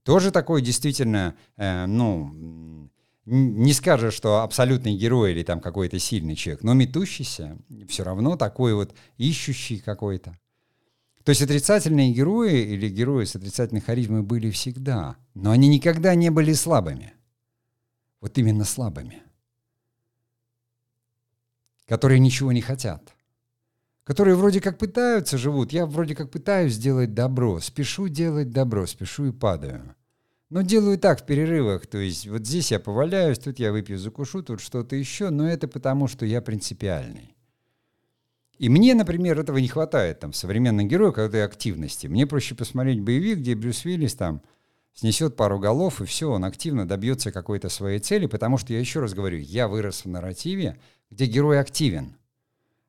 Тоже такой действительно, э, ну, не скажешь, что абсолютный герой или там какой-то сильный человек, но метущийся, все равно такой вот ищущий какой-то. То есть отрицательные герои или герои с отрицательной харизмой были всегда, но они никогда не были слабыми. Вот именно слабыми. Которые ничего не хотят которые вроде как пытаются, живут. Я вроде как пытаюсь сделать добро, спешу делать добро, спешу и падаю. Но делаю так в перерывах, то есть вот здесь я поваляюсь, тут я выпью, закушу, тут что-то еще, но это потому, что я принципиальный. И мне, например, этого не хватает там в современном герое активности. Мне проще посмотреть боевик, где Брюс Уиллис там снесет пару голов, и все, он активно добьется какой-то своей цели, потому что, я еще раз говорю, я вырос в нарративе, где герой активен –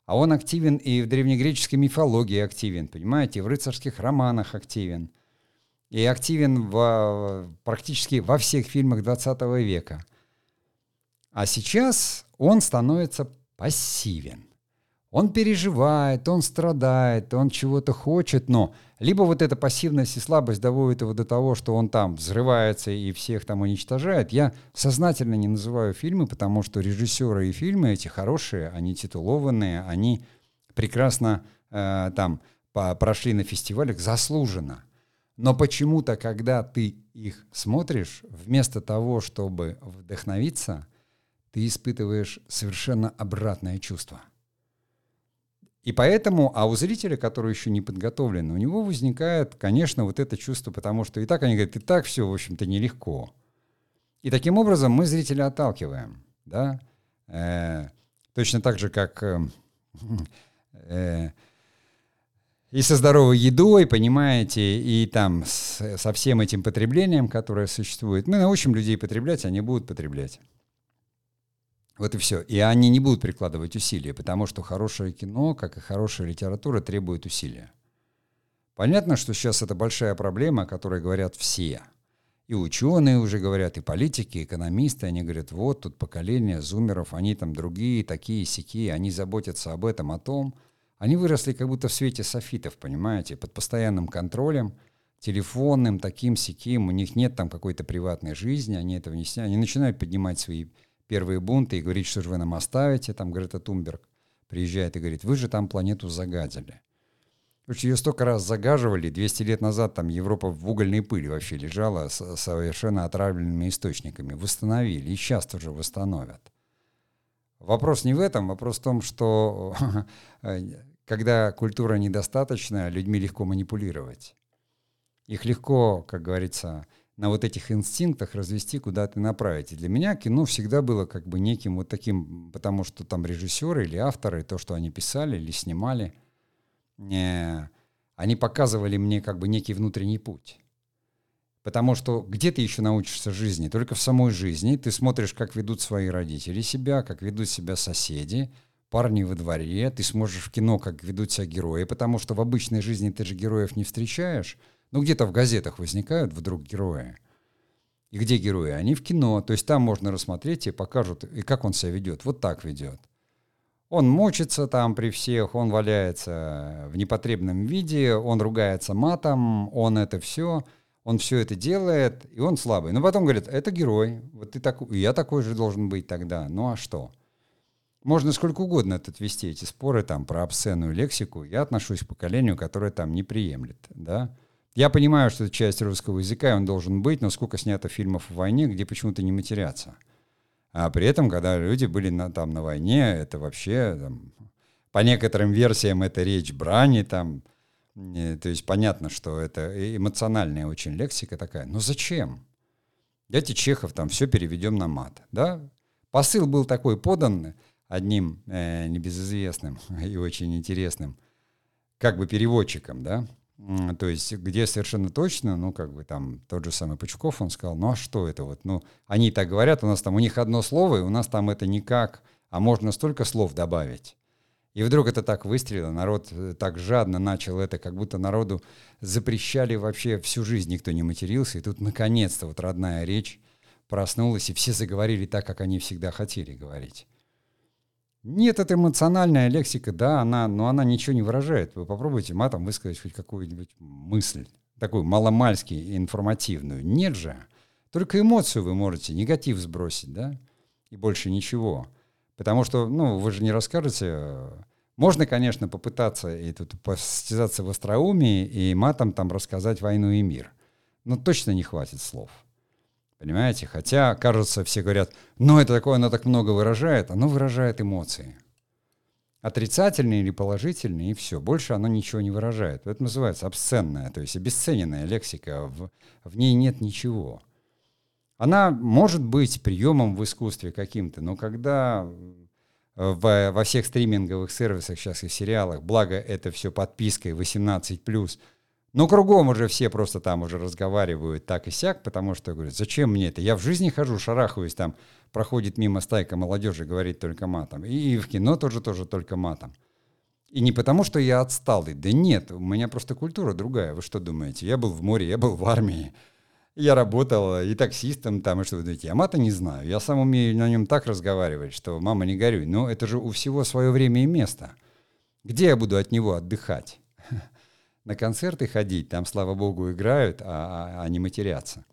а он активен и в древнегреческой мифологии активен, понимаете, в рыцарских романах активен. И активен в, практически во всех фильмах 20 века. А сейчас он становится пассивен. Он переживает, он страдает, он чего-то хочет, но либо вот эта пассивность и слабость доводит его до того, что он там взрывается и всех там уничтожает. Я сознательно не называю фильмы, потому что режиссеры и фильмы эти хорошие, они титулованные, они прекрасно э, там по, прошли на фестивалях заслуженно. Но почему-то, когда ты их смотришь, вместо того, чтобы вдохновиться, ты испытываешь совершенно обратное чувство – и поэтому, а у зрителя, который еще не подготовлен, у него возникает, конечно, вот это чувство, потому что и так они говорят, и так все, в общем-то, нелегко. И таким образом мы зрителя отталкиваем, да, э, точно так же, как э, э, и со здоровой едой, понимаете, и там с, со всем этим потреблением, которое существует. Мы научим людей потреблять, они будут потреблять. Вот и все. И они не будут прикладывать усилия, потому что хорошее кино, как и хорошая литература, требует усилия. Понятно, что сейчас это большая проблема, о которой говорят все. И ученые уже говорят, и политики, и экономисты, они говорят, вот тут поколение зумеров, они там другие, такие, сякие, они заботятся об этом, о том. Они выросли как будто в свете софитов, понимаете, под постоянным контролем, телефонным, таким, сяким, у них нет там какой-то приватной жизни, они этого не сняли, они начинают поднимать свои первые бунты и говорит, что же вы нам оставите, там Грета Тумберг приезжает и говорит, вы же там планету загадили. Короче, ее столько раз загаживали, 200 лет назад там Европа в угольной пыли вообще лежала с совершенно отравленными источниками. Восстановили, и сейчас тоже восстановят. Вопрос не в этом, вопрос в том, что когда культура недостаточна, людьми легко манипулировать. Их легко, как говорится, на вот этих инстинктах развести, куда-то направить. И для меня кино всегда было как бы неким вот таким, потому что там режиссеры или авторы, то, что они писали или снимали, э, они показывали мне как бы некий внутренний путь. Потому что где ты еще научишься жизни? Только в самой жизни. Ты смотришь, как ведут свои родители себя, как ведут себя соседи, парни во дворе. Ты сможешь в кино, как ведут себя герои, потому что в обычной жизни ты же героев не встречаешь. Ну, где-то в газетах возникают вдруг герои. И где герои? Они в кино. То есть там можно рассмотреть и покажут, и как он себя ведет. Вот так ведет. Он мочится там при всех, он валяется в непотребном виде, он ругается матом, он это все. он все это делает, и он слабый. Но потом говорит, это герой, вот ты такой, я такой же должен быть тогда. Ну а что? Можно сколько угодно тут вести эти споры там про обсценную лексику. Я отношусь к поколению, которое там не приемлет, да. Я понимаю, что это часть русского языка, и он должен быть, но сколько снято фильмов о войне, где почему-то не матерятся. А при этом, когда люди были на, там на войне, это вообще, там, по некоторым версиям, это речь брани, там, то есть понятно, что это эмоциональная очень лексика такая. Но зачем? Дайте Чехов там все переведем на мат. Да? Посыл был такой подан одним э, небезызвестным и очень интересным как бы переводчиком, да, то есть где совершенно точно, ну, как бы там тот же самый Пучков, он сказал, ну, а что это вот, ну, они так говорят, у нас там, у них одно слово, и у нас там это никак, а можно столько слов добавить. И вдруг это так выстрелило, народ э, так жадно начал это, как будто народу запрещали вообще всю жизнь, никто не матерился. И тут наконец-то вот родная речь проснулась, и все заговорили так, как они всегда хотели говорить. Нет, это эмоциональная лексика, да, она, но она ничего не выражает. Вы попробуйте матом высказать хоть какую-нибудь мысль, такую маломальски информативную. Нет же. Только эмоцию вы можете, негатив сбросить, да, и больше ничего. Потому что, ну, вы же не расскажете. Можно, конечно, попытаться и тут постязаться в остроумии и матом там рассказать войну и мир. Но точно не хватит слов. Понимаете? Хотя, кажется, все говорят, ну это такое, оно так много выражает. Оно выражает эмоции. Отрицательные или положительные, и все. Больше оно ничего не выражает. Это называется обсценная, то есть обесцененная лексика. В, в ней нет ничего. Она может быть приемом в искусстве каким-то, но когда э, в, во всех стриминговых сервисах сейчас и сериалах, благо это все подпиской 18+, но кругом уже все просто там уже разговаривают так и сяк, потому что говорят, зачем мне это? Я в жизни хожу, шарахаюсь, там проходит мимо стайка молодежи, говорит только матом. И в кино тоже тоже только матом. И не потому, что я отсталый. Да нет, у меня просто культура другая. Вы что думаете? Я был в море, я был в армии. Я работал и таксистом там, и что вы думаете, я мата не знаю. Я сам умею на нем так разговаривать, что мама не горюй. Но это же у всего свое время и место. Где я буду от него отдыхать? На концерты ходить, там, слава богу, играют, а, а, а не матерятся.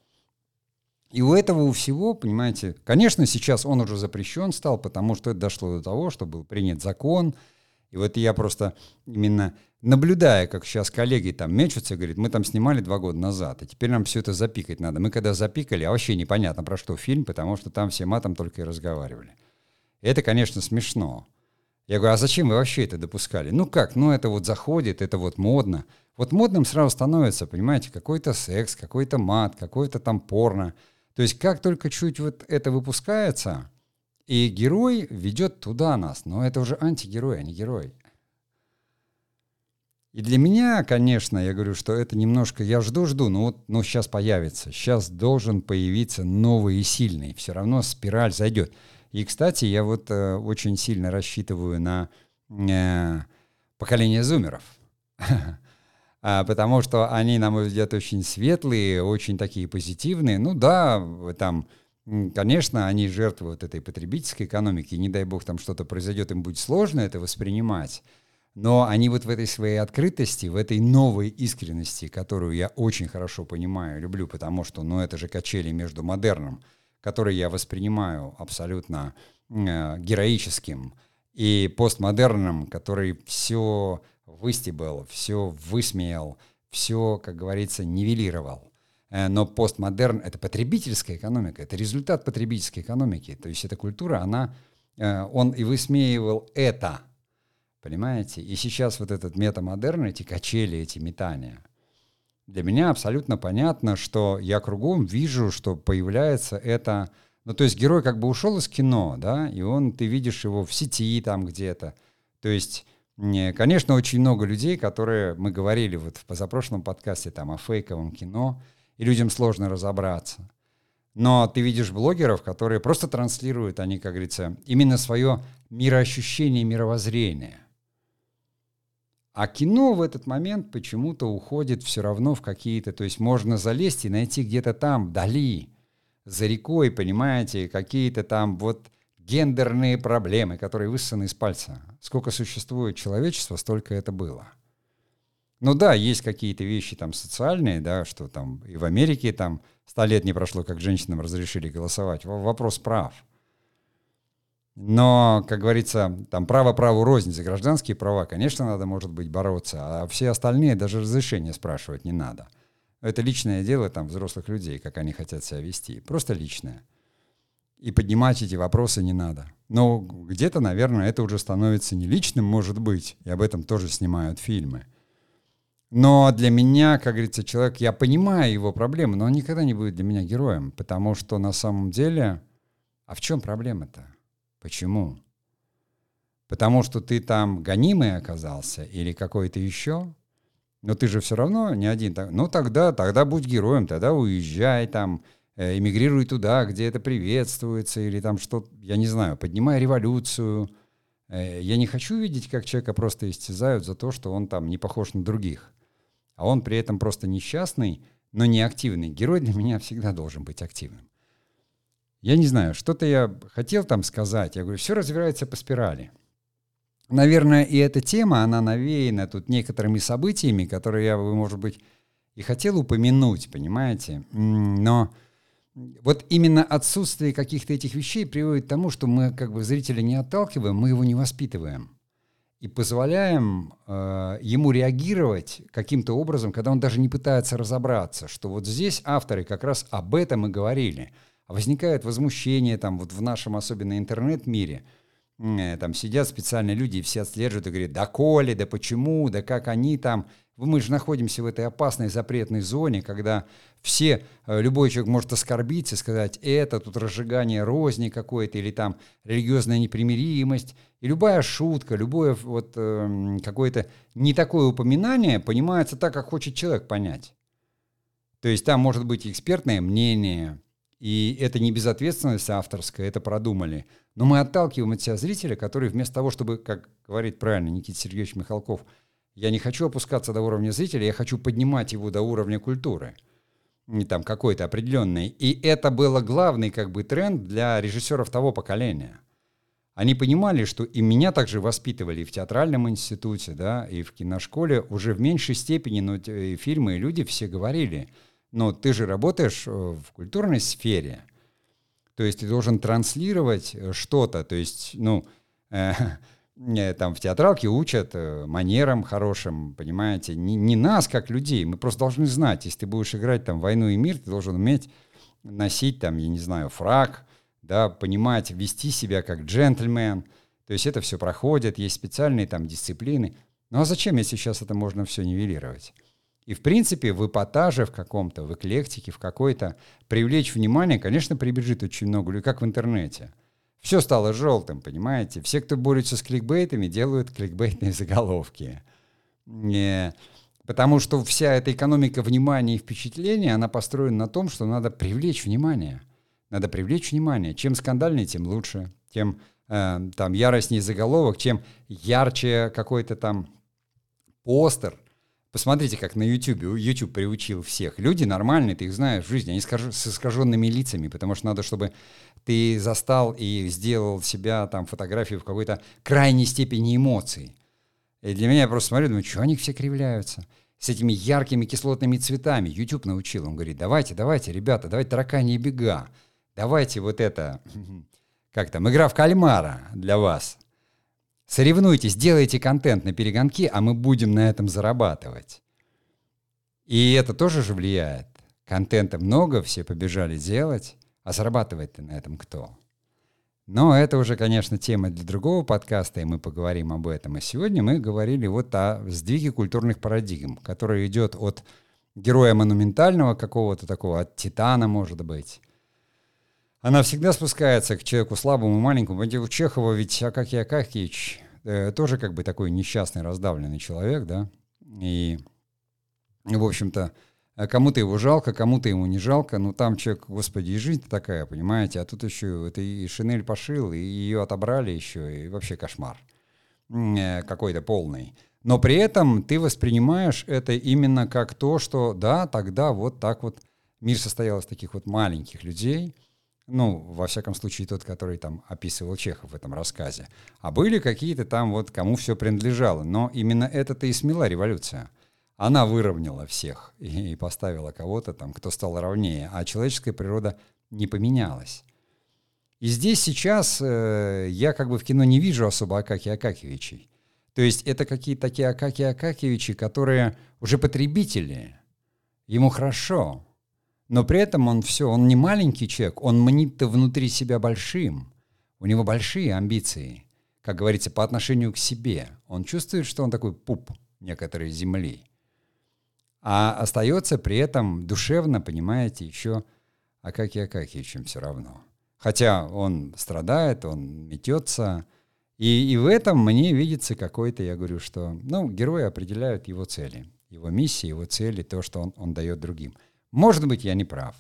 И у этого у всего, понимаете, конечно, сейчас он уже запрещен стал, потому что это дошло до того, что был принят закон. И вот я просто именно наблюдая, как сейчас коллеги там мечутся, говорит, мы там снимали два года назад, и теперь нам все это запикать надо. Мы когда запикали, а вообще непонятно про что фильм, потому что там все матом только и разговаривали. Это, конечно, смешно. Я говорю, а зачем вы вообще это допускали? Ну как, ну это вот заходит, это вот модно. Вот модным сразу становится, понимаете, какой-то секс, какой-то мат, какой-то там порно. То есть как только чуть вот это выпускается, и герой ведет туда нас, но это уже антигерой, а не герой. И для меня, конечно, я говорю, что это немножко, я жду-жду, но вот ну, сейчас появится, сейчас должен появиться новый и сильный, все равно спираль зайдет. И, кстати, я вот э, очень сильно рассчитываю на э, поколение зумеров, потому что они, на мой взгляд, очень светлые, очень такие позитивные. Ну да, там, конечно, они жертвуют этой потребительской экономики, не дай бог там что-то произойдет, им будет сложно это воспринимать. Но они вот в этой своей открытости, в этой новой искренности, которую я очень хорошо понимаю, люблю, потому что, ну, это же качели между модерном, который я воспринимаю абсолютно э, героическим, и постмодерном, который все выстебал, все высмеял, все, как говорится, нивелировал. Э, но постмодерн — это потребительская экономика, это результат потребительской экономики. То есть эта культура, она, э, он и высмеивал это — Понимаете? И сейчас вот этот метамодерн, эти качели, эти метания, для меня абсолютно понятно, что я кругом вижу, что появляется это... Ну, то есть герой как бы ушел из кино, да, и он, ты видишь его в сети там где-то. То есть, конечно, очень много людей, которые, мы говорили вот в позапрошлом подкасте там о фейковом кино, и людям сложно разобраться. Но ты видишь блогеров, которые просто транслируют, они, как говорится, именно свое мироощущение, мировоззрение. А кино в этот момент почему-то уходит все равно в какие-то... То есть можно залезть и найти где-то там, вдали, за рекой, понимаете, какие-то там вот гендерные проблемы, которые высосаны из пальца. Сколько существует человечество, столько это было. Ну да, есть какие-то вещи там социальные, да, что там и в Америке там сто лет не прошло, как женщинам разрешили голосовать. Вопрос прав. Но, как говорится, там право праву рознь за гражданские права, конечно, надо, может быть, бороться, а все остальные даже разрешения спрашивать не надо. Это личное дело там взрослых людей, как они хотят себя вести. Просто личное. И поднимать эти вопросы не надо. Но где-то, наверное, это уже становится не личным, может быть, и об этом тоже снимают фильмы. Но для меня, как говорится, человек, я понимаю его проблемы, но он никогда не будет для меня героем, потому что на самом деле, а в чем проблема-то? Почему? Потому что ты там гонимый оказался или какой-то еще? Но ты же все равно не один. Ну тогда, тогда будь героем, тогда уезжай там, эмигрируй туда, где это приветствуется, или там что, я не знаю, поднимай революцию. Э, я не хочу видеть, как человека просто истязают за то, что он там не похож на других а он при этом просто несчастный, но не активный. Герой для меня всегда должен быть активным. Я не знаю, что-то я хотел там сказать. Я говорю, все развивается по спирали. Наверное, и эта тема, она навеяна тут некоторыми событиями, которые я, может быть, и хотел упомянуть, понимаете? Но вот именно отсутствие каких-то этих вещей приводит к тому, что мы как бы зрителя не отталкиваем, мы его не воспитываем. И позволяем э, ему реагировать каким-то образом, когда он даже не пытается разобраться, что вот здесь авторы как раз об этом и говорили. Возникает возмущение там вот в нашем особенно интернет-мире, э, там сидят специальные люди и все отслеживают и говорят, да коли, да почему, да как они там, мы же находимся в этой опасной запретной зоне, когда все, э, любой человек может оскорбиться сказать, это тут разжигание розни какое-то, или там религиозная непримиримость, и любая шутка, любое вот э, какое-то не такое упоминание понимается так, как хочет человек понять. То есть там может быть экспертное мнение, и это не безответственность авторская, это продумали. Но мы отталкиваем от себя зрителя, который вместо того, чтобы, как говорит правильно Никита Сергеевич Михалков, я не хочу опускаться до уровня зрителя, я хочу поднимать его до уровня культуры. Не там какой-то определенный. И это было главный как бы тренд для режиссеров того поколения. Они понимали, что и меня также воспитывали в театральном институте, да, и в киношколе уже в меньшей степени, но и фильмы и люди все говорили, но ты же работаешь э, в культурной сфере, то есть ты должен транслировать э, что-то, то есть, ну, э, там в театралке учат э, манерам хорошим, понимаете, не, не нас как людей, мы просто должны знать, если ты будешь играть там «Войну и мир», ты должен уметь носить там, я не знаю, фраг, да, понимать, вести себя как джентльмен, то есть это все проходит, есть специальные там дисциплины. Ну а зачем, если сейчас это можно все нивелировать? И, в принципе, в эпатаже в каком-то, в эклектике, в какой-то привлечь внимание, конечно, прибежит очень много людей, как в интернете – все стало желтым, понимаете? Все, кто борется с кликбейтами, делают кликбейтные заголовки. Не, потому что вся эта экономика внимания и впечатления, она построена на том, что надо привлечь внимание. Надо привлечь внимание. Чем скандальнее, тем лучше. Тем э, там яростнее заголовок, чем ярче какой-то там постер. Посмотрите, как на YouTube. YouTube приучил всех. Люди нормальные, ты их знаешь в жизни, они с искаженными лицами, потому что надо, чтобы ты застал и сделал себя там фотографию в какой-то крайней степени эмоций. И для меня я просто смотрю, думаю, что они все кривляются с этими яркими кислотными цветами. YouTube научил, он говорит, давайте, давайте, ребята, давайте таракани бега, давайте вот это, как там, игра в кальмара для вас. Соревнуйтесь, делайте контент на перегонки, а мы будем на этом зарабатывать. И это тоже же влияет. Контента много, все побежали делать. А зарабатывает-то на этом кто? Но это уже, конечно, тема для другого подкаста, и мы поговорим об этом. А сегодня мы говорили вот о сдвиге культурных парадигм, который идет от героя монументального какого-то такого, от титана, может быть. Она всегда спускается к человеку слабому, маленькому. У Чехова ведь Акакий Акакевич э, тоже как бы такой несчастный, раздавленный человек, да? И, в общем-то, кому-то его жалко, кому-то ему не жалко. Ну, там человек, господи, и жизнь такая, понимаете? А тут еще это и Шинель пошил, и ее отобрали еще, и вообще кошмар э, какой-то полный. Но при этом ты воспринимаешь это именно как то, что да, тогда вот так вот мир состоял из таких вот маленьких людей, ну, во всяком случае, тот, который там описывал Чехов в этом рассказе. А были какие-то там вот, кому все принадлежало. Но именно это-то и смела революция – она выровняла всех и, поставила кого-то там, кто стал равнее, а человеческая природа не поменялась. И здесь сейчас э, я как бы в кино не вижу особо Акаки Акакевичей. То есть это какие-то такие Акаки Акакевичи, которые уже потребители. Ему хорошо. Но при этом он все, он не маленький человек, он мнит внутри себя большим. У него большие амбиции, как говорится, по отношению к себе. Он чувствует, что он такой пуп некоторой земли. А остается при этом душевно, понимаете, еще Акаки Акакичем все равно. Хотя он страдает, он метется. И, и в этом мне видится какой-то, я говорю, что ну, герои определяют его цели, его миссии, его цели, то, что он, он дает другим. Может быть, я не прав.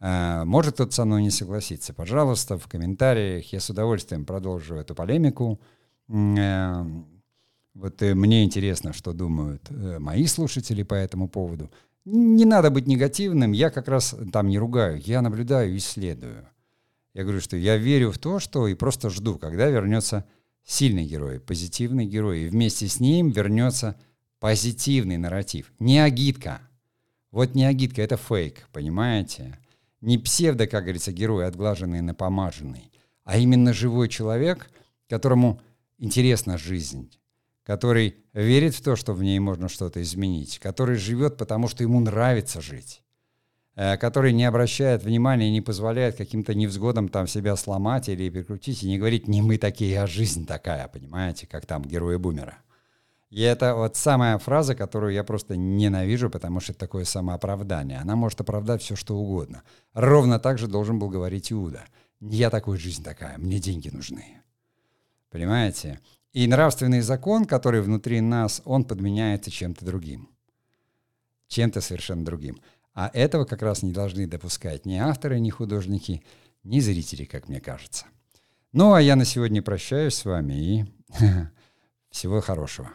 А, может кто-то со мной не согласится. Пожалуйста, в комментариях я с удовольствием продолжу эту полемику. Вот э, мне интересно, что думают э, мои слушатели по этому поводу. Не надо быть негативным, я как раз там не ругаю, я наблюдаю, исследую. Я говорю, что я верю в то, что и просто жду, когда вернется сильный герой, позитивный герой, и вместе с ним вернется позитивный нарратив. Не агитка. Вот не агитка, это фейк, понимаете? Не псевдо, как говорится, герой, отглаженный, напомаженный, а именно живой человек, которому интересна жизнь, который верит в то, что в ней можно что-то изменить, который живет, потому что ему нравится жить, э, который не обращает внимания и не позволяет каким-то невзгодам там себя сломать или перекрутить, и не говорит «не мы такие, а жизнь такая», понимаете, как там герои Бумера. И это вот самая фраза, которую я просто ненавижу, потому что это такое самооправдание. Она может оправдать все, что угодно. Ровно так же должен был говорить Иуда. Я такой, жизнь такая, мне деньги нужны. Понимаете? И нравственный закон, который внутри нас, он подменяется чем-то другим. Чем-то совершенно другим. А этого как раз не должны допускать ни авторы, ни художники, ни зрители, как мне кажется. Ну, а я на сегодня прощаюсь с вами и всего хорошего.